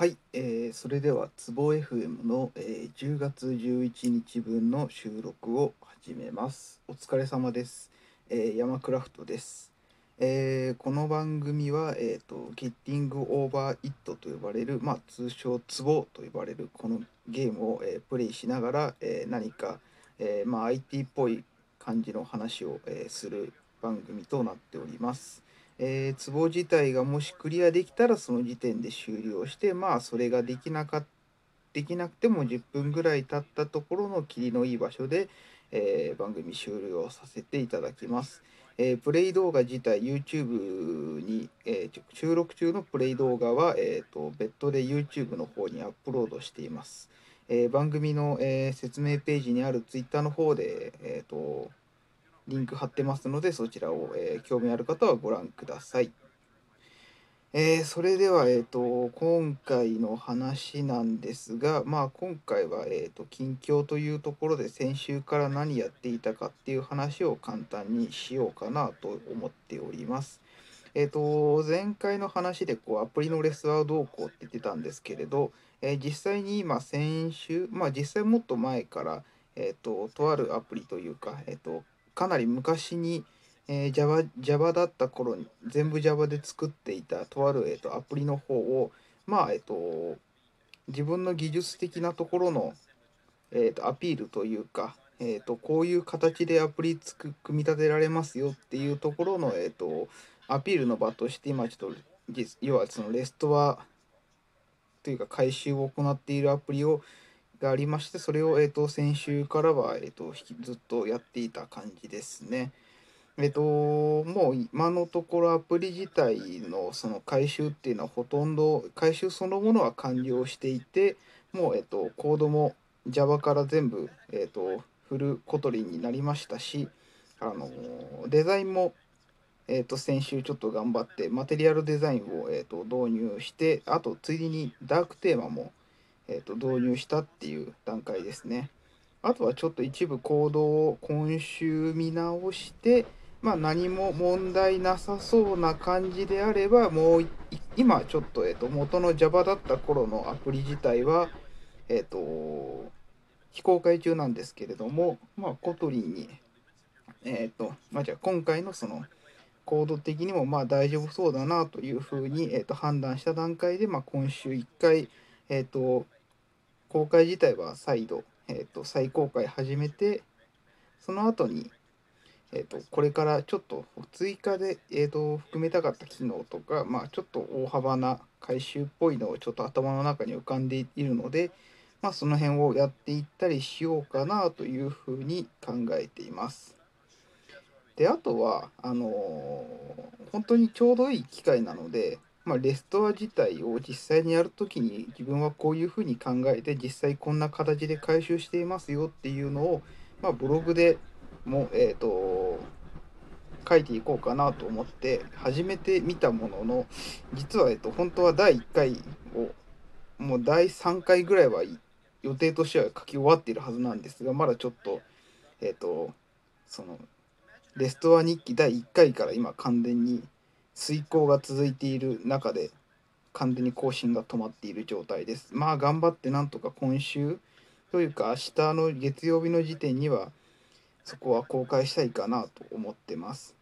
はい、えーそれではツボ FM の、えー10月11日分の収録を始めます。お疲れ様です。えー、山クラフトです。えーこの番組は、えーと、ゲッティングオーバーイットと呼ばれる、まあ、通称ツボと呼ばれるこのゲームを、えープレイしながら、えー何か、えーまあ、IT っぽい感じの話を、えーする番組となっております。えー、ツボ自体がもしクリアできたらその時点で終了してまあそれができなかっできなくても10分ぐらい経ったところの霧のいい場所で、えー番組終了させていただきます。えープレイ動画自体 YouTube に、えー収録中のプレイ動画は、えーと別途で YouTube の方にアップロードしています。えー番組の、え説明ページにある Twitter の方で、えーとリンク貼ってますのでそちらを、えー興味ある方はご覧ください。えーそれでは、えー、と今回の話なんですが、まあ、今回は、えー、と近況というところで先週から何やっていたかっていう話を簡単にしようかなと思っております。えー、と前回の話でこうアプリのレスはどうこうって言ってたんですけれど、えー実際に今先週まあ実際もっと前から、えー、ととあるアプリというか、えー、とかなり昔に、えー Java, Java だった頃に全部 Java で作っていたとある、えー、とアプリの方をまあえっ、と自分の技術的なところの、えー、とアピールというか、えー、とこういう形でアプリつく組み立てられますよっていうところの、えー、とアピールの場として今ちょっと要はそのレストアというか回収を行っているアプリをがありましてそれを、えー、と先週からは、えー、とずっとやっていた感じですね。えっと、もう今のところアプリ自体のその回収っていうのはほとんど回収そのものは完了していてもう、えっと、コードも Java から全部、えっと、フルコトリンになりましたしあのデザインも、えっと、先週ちょっと頑張ってマテリアルデザインを、えっと、導入してあとついでにダークテーマも、えっと、導入したっていう段階ですね。あとはちょっと一部コードを今週見直してまあ、何も問題なさそうな感じであればもう今ちょっと,、えっと元の Java だった頃のアプリ自体は、えっと非公開中なんですけれども、まあ、コトリに、えっとまあ、じゃあ今回のそのコード的にもまあ大丈夫そうだなというふうに、えっと判断した段階で、まあ、今週1回、えっと公開自体は再度、えっと再公開始めてその後にえー、とこれからちょっと追加で、えー、と含めたかった機能とか、まあ、ちょっと大幅な回収っぽいのをちょっと頭の中に浮かんでいるので、まあ、その辺をやっていったりしようかなというふうに考えています。であとはあのー本当にちょうどいい機会なので、まあ、レストア自体を実際にやるときに自分はこういうふうに考えて実際こんな形で回収していますよっていうのを、まあ、ブログでも、えー、と書いていこうかなと思って始めてみたものの実は、えー、と本当は第1回をもう第3回ぐらいは予定としては書き終わっているはずなんですがまだちょっとえっ、とそのレストア日記第1回から今完全に遂行が続いている中で完全に更新が止まっている状態です。まあ頑張ってなんとか今週というか明日の月曜日の時点にはそこは公開したいかなと思ってます。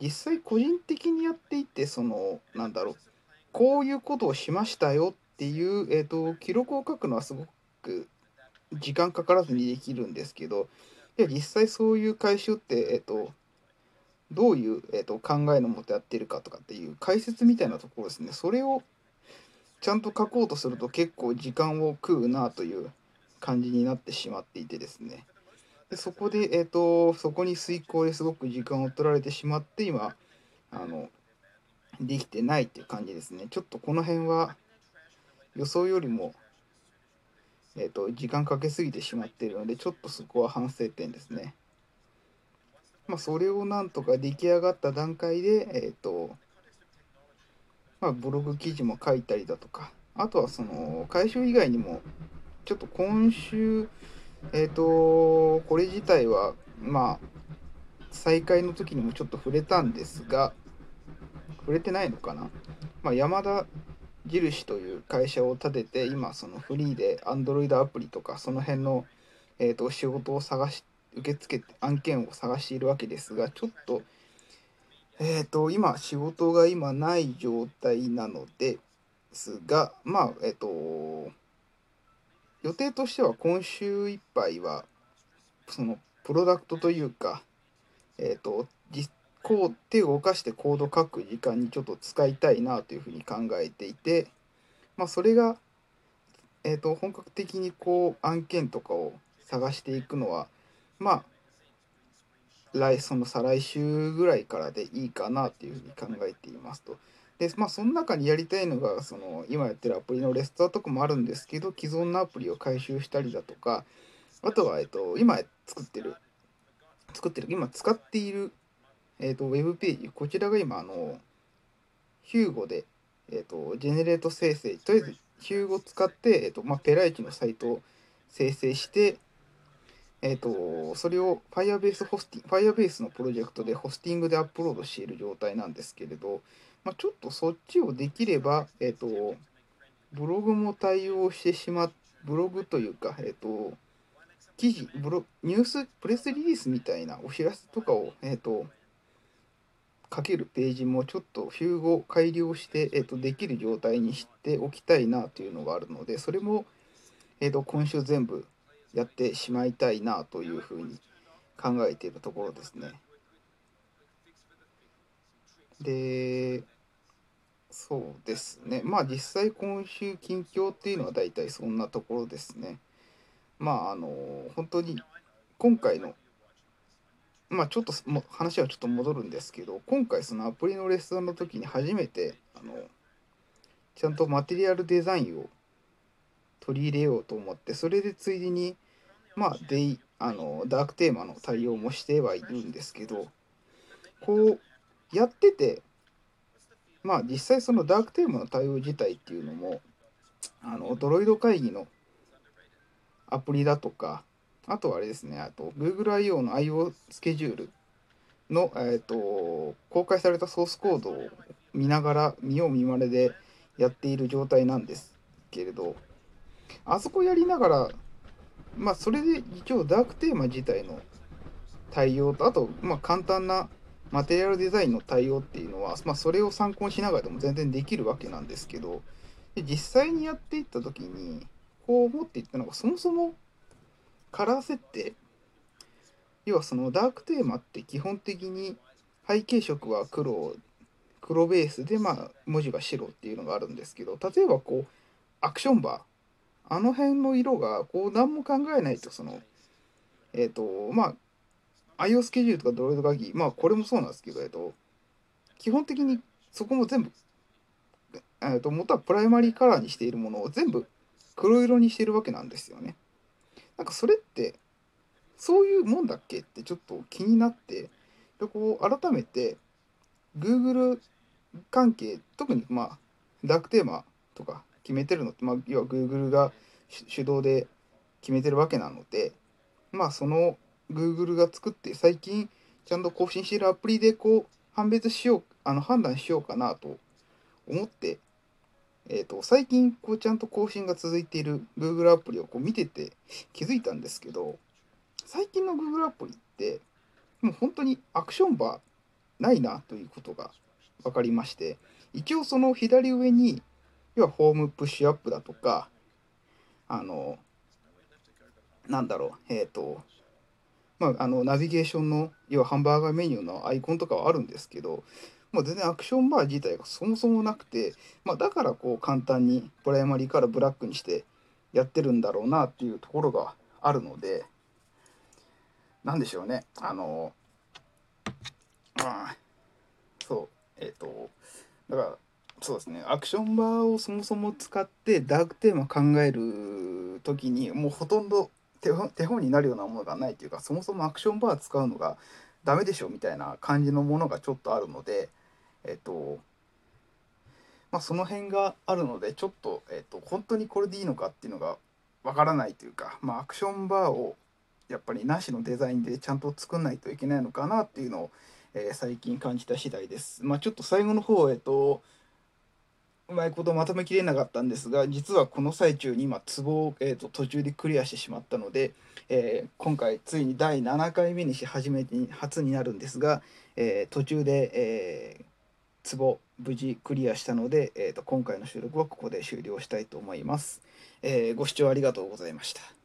実際個人的にやっていてそのなんだろうこういうことをしましたよっていう、えー、と記録を書くのはすごく時間かからずにできるんですけどいや実際そういう回収って、えー、とどういう、えー、と考えのもとやってるかとかっていう解説みたいなところですね。それをちゃんと書こうとすると結構時間を食うなという感じになってしまっていてですね。でそこで、えー、とそこに遂行ですごく時間を取られてしまって今あのできてないっていう感じですね。ちょっとこの辺は予想よりも、えー、と時間かけすぎてしまっているのでちょっとそこは反省点ですね。まあそれをなんとか出来上がった段階でえっ、とまあブログ記事も書いたりだとかあとはその回収以外にもちょっと今週えっ、と、これ自体は、まあ、再開の時にもちょっと触れたんですが、触れてないのかな？まあ、山田印という会社を立てて今そのフリーで Android アプリとかその辺の、えーと、仕事を探し受け付けて案件を探しているわけですがちょっと,、えーと、今仕事が今ない状態なのですがまあえっ、ー、と予定としては今週いっぱいはそのプロダクトというかえっ、ー、と実こう手を動かしてコード書く時間にちょっと使いたいなというふうに考えていて、まあ、それが、えー、と本格的にこう案件とかを探していくのはまあ来その再来週ぐらいからでいいかなっていうふうに考えていますと。でまあその中にやりたいのがその今やってるアプリのレストアとかもあるんですけど既存のアプリを回収したりだとかあとは、えっと、今作ってる作ってる今使っているえっ、と、ウェブページ、こちらが今、あの、ヒューゴで、えっ、と、ジェネレート生成、とりあえず、ヒューゴ使って、えっ、と、まあ、ペライチのサイトを生成して、えっ、と、それを Firebase ホスティング、Firebase のプロジェクトでホスティングでアップロードしている状態なんですけれど、まあ、ちょっとそっちをできれば、えっ、と、ブログも対応してしまっ、ブログというか、えっ、と、記事、ブロニュース、プレスリリースみたいなお知らせとかを、えっ、と、書けるページもちょっとフューゴ改良して、えー、とできる状態にしておきたいなというのがあるのでそれも、えー、と今週全部やってしまいたいなというふうに考えているところですね。でそうですねまあ実際今週近況っていうのは大体そんなところですね。まああの本当に今回のまあちょっとも話はちょっと戻るんですけど今回そのアプリのレッスンの時に初めてあのちゃんとマテリアルデザインを取り入れようと思ってそれでついでにまあデイあのダークテーマの対応もしてはいるんですけどこうやっててまあ実際そのダークテーマの対応自体っていうのもあのドロイド会議のアプリだとかあとはあれですね、あと Google I.O. の I.O. スケジュールの、えーと、公開されたソースコードを見ながら見よう見まねでやっている状態なんですけれど、あそこやりながら、まあそれで一応ダークテーマ自体の対応と、あと、まあ簡単なマテリアルデザインの対応っていうのは、まあ、それを参考にしながらでも全然できるわけなんですけどで実際にやっていった時にこう思っていったのがそもそもカラー設定。要はそのダークテーマって基本的に背景色は黒黒ベースでまあ文字が白っていうのがあるんですけど例えばこうアクションバー。あの辺の色がこう何も考えないとそのえっ、ー、とまあ IO スケジュールとかドロイド鍵まあこれもそうなんですけどえっ、と基本的にそこも全部えー、と元はプライマリーカラーにしているものを全部黒色にしているわけなんですよね。なんかそれってそういうもんだっけってちょっと気になってでこう改めて Google 関係特にまあダークテーマとか決めてるのって、まあ、要は Google が主導で決めてるわけなのでまあその Google が作って最近ちゃんと更新しているアプリでこう判別しようあの判断しようかなと思ってえーと、最近こうちゃんと更新が続いている Google アプリをこう見てて気づいたんですけど最近の Google アプリってもう本当にアクションバーないなということが分かりまして一応その左上に要はホームプッシュアップだとかあのなんだろうえっ、ー、とまああのナビゲーションの要はハンバーガーメニューのアイコンとかはあるんですけどまあ、全然アクションバー自体がそもそもなくて、まあ、だからこう簡単にプライマリーからブラックにしてやってるんだろうなっていうところがあるので何でしょうね。あのまあそうえっ、ー、とだからそうですねアクションバーをそもそも使ってダークテーマ考える時にもうほとんど手本になるようなものがないというかそもそもアクションバー使うのがダメでしょみたいな感じのものがちょっとあるのでえっとまあその辺があるのでちょっと、えっと、本当にこれでいいのかっていうのがわからないというか、まあ、アクションバーをやっぱりなしのデザインでちゃんと作んないといけないのかなっていうのを、えー、最近感じた次第です。まあ、ちょっと最後の方、えっと、うまいことまとめきれなかったんですが実はこの最中に今ツボを、えーと、途中でクリアしてしまったので、えー、今回ついに第7回目にし始めて初になるんですが、えー、途中で、えー、ツボ無事クリアしたので、えーと、今回の収録はここで終了したいと思います。えご視聴ありがとうございました。